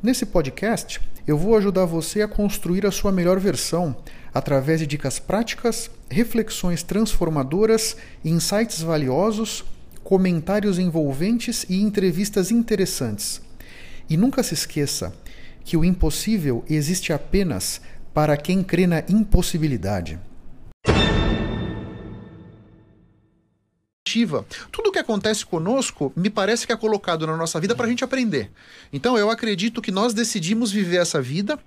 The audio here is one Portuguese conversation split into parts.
Nesse podcast, eu vou ajudar você a construir a sua melhor versão através de dicas práticas, reflexões transformadoras, insights valiosos, comentários envolventes e entrevistas interessantes. E nunca se esqueça que o impossível existe apenas para quem crê na impossibilidade. Tudo o que acontece conosco me parece que é colocado na nossa vida para a gente aprender. Então eu acredito que nós decidimos viver essa vida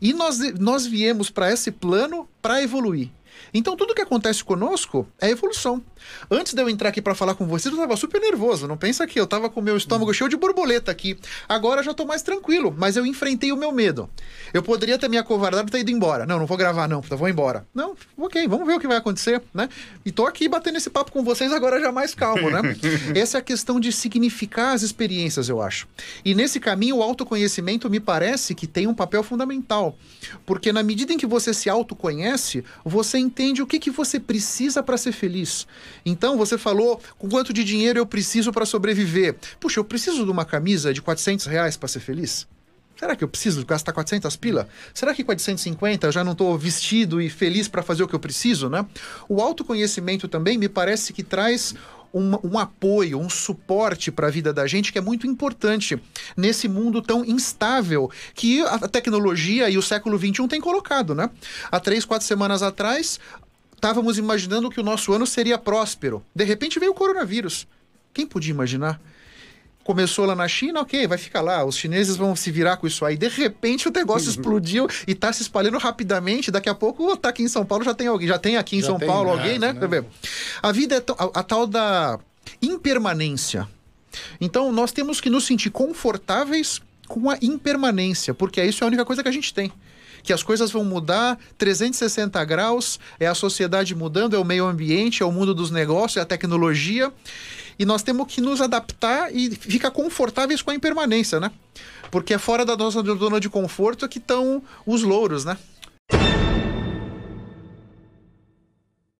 e nós, nós viemos para esse plano para evoluir. Então tudo que acontece conosco é evolução. Antes de eu entrar aqui para falar com vocês, eu estava super nervoso. Não pensa que eu estava com meu estômago cheio de borboleta aqui. Agora já estou mais tranquilo, mas eu enfrentei o meu medo. Eu poderia ter me acovardado e ter ido embora. Não, não vou gravar não, vou embora. Não, ok, vamos ver o que vai acontecer, né? E tô aqui batendo esse papo com vocês agora já mais calmo, né? Essa é a questão de significar as experiências, eu acho. E nesse caminho, o autoconhecimento me parece que tem um papel fundamental. Porque na medida em que você se autoconhece, você entende o que, que você precisa para ser feliz. Então, você falou com quanto de dinheiro eu preciso para sobreviver. Puxa, eu preciso de uma camisa de 400 reais para ser feliz? Será que eu preciso gastar 400 pila? Será que com 450 eu já não estou vestido e feliz para fazer o que eu preciso, né? O autoconhecimento também me parece que traz um, um, apoio, um suporte para a vida da gente que é muito importante nesse mundo tão instável que a tecnologia e o século XXI têm colocado, né? Há três, quatro semanas atrás, estávamos imaginando que o nosso ano seria próspero. De repente veio o coronavírus. Quem podia imaginar? Começou lá na China, ok, vai ficar lá. Os chineses vão se virar com isso aí. De repente o negócio explodiu e está se espalhando rapidamente. Daqui a pouco tá aqui em São Paulo já tem alguém. Já tem aqui em já São Paulo alguém, né? né? A vida é a, a tal da impermanência. Então nós temos que nos sentir confortáveis com a impermanência, porque isso é a única coisa que a gente tem que as coisas vão mudar 360 graus, é a sociedade mudando, é o meio ambiente, é o mundo dos negócios, é a tecnologia. E nós temos que nos adaptar e ficar confortáveis com a impermanência, né? Porque é fora da nossa zona de conforto que estão os louros, né?